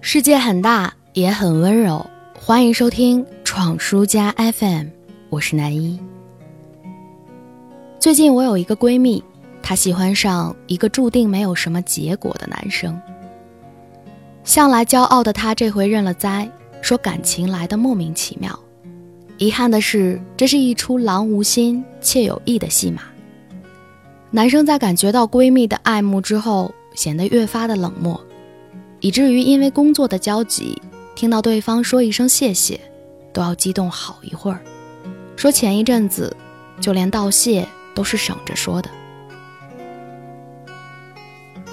世界很大，也很温柔。欢迎收听闯书家 FM，我是南一。最近我有一个闺蜜，她喜欢上一个注定没有什么结果的男生。向来骄傲的她这回认了栽，说感情来的莫名其妙。遗憾的是，这是一出狼无心妾有意的戏码。男生在感觉到闺蜜的爱慕之后，显得越发的冷漠。以至于因为工作的交集，听到对方说一声谢谢，都要激动好一会儿。说前一阵子，就连道谢都是省着说的。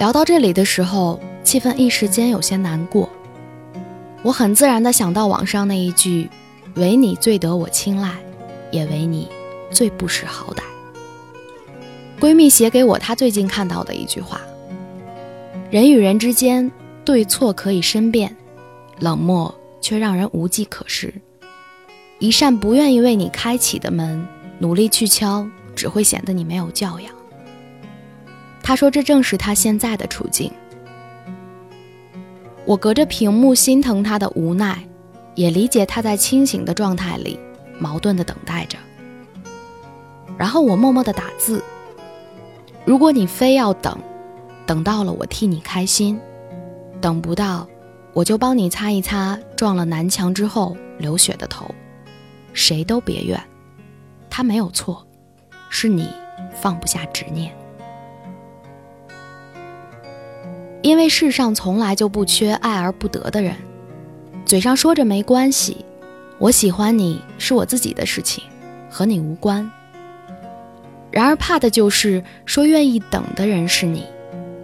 聊到这里的时候，气氛一时间有些难过。我很自然的想到网上那一句：“唯你最得我青睐，也唯你最不识好歹。”闺蜜写给我她最近看到的一句话：“人与人之间。”对错可以申辩，冷漠却让人无计可施。一扇不愿意为你开启的门，努力去敲，只会显得你没有教养。他说这正是他现在的处境。我隔着屏幕心疼他的无奈，也理解他在清醒的状态里矛盾的等待着。然后我默默的打字：如果你非要等，等到了我替你开心。等不到，我就帮你擦一擦撞了南墙之后流血的头，谁都别怨，他没有错，是你放不下执念。因为世上从来就不缺爱而不得的人，嘴上说着没关系，我喜欢你是我自己的事情，和你无关。然而怕的就是说愿意等的人是你，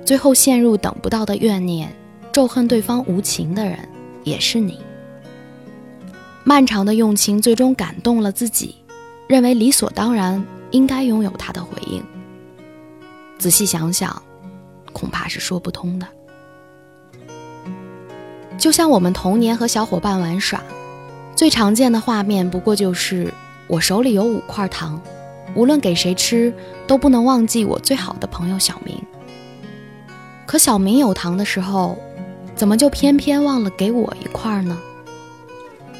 最后陷入等不到的怨念。咒恨对方无情的人也是你。漫长的用情最终感动了自己，认为理所当然应该拥有他的回应。仔细想想，恐怕是说不通的。就像我们童年和小伙伴玩耍，最常见的画面不过就是我手里有五块糖，无论给谁吃都不能忘记我最好的朋友小明。可小明有糖的时候。怎么就偏偏忘了给我一块呢？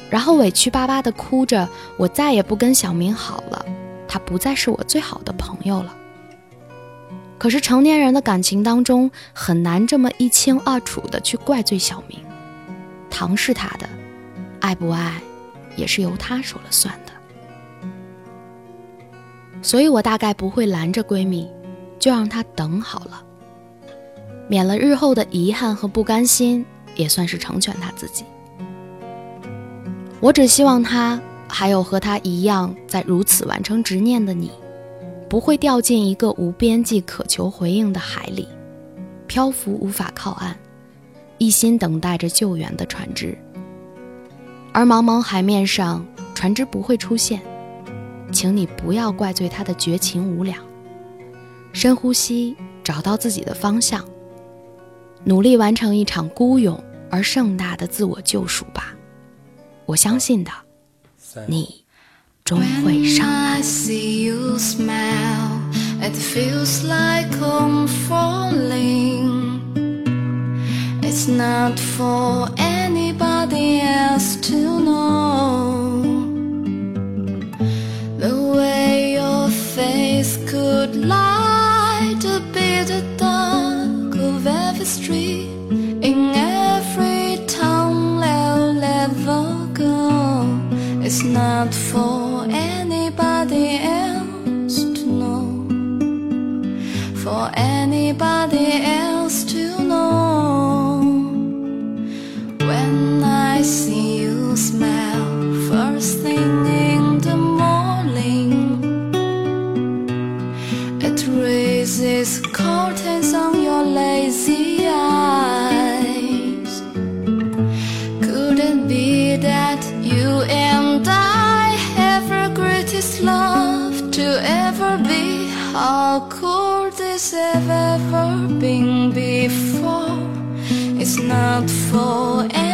然后委屈巴巴的哭着，我再也不跟小明好了，他不再是我最好的朋友了。可是成年人的感情当中，很难这么一清二楚的去怪罪小明。糖是他的，爱不爱，也是由他说了算的。所以我大概不会拦着闺蜜，就让她等好了。免了日后的遗憾和不甘心，也算是成全他自己。我只希望他还有和他一样在如此完成执念的你，不会掉进一个无边际渴求回应的海里，漂浮无法靠岸，一心等待着救援的船只。而茫茫海面上，船只不会出现，请你不要怪罪他的绝情无两。深呼吸，找到自己的方向。努力完成一场孤勇而盛大的自我救赎吧，我相信的，你终会上。岸。not for anybody else to know, street in every town I'll ever go. It's not for anybody else to know, for anybody else. That you and I? Have our greatest love to ever be How could this have ever been before? It's not for anybody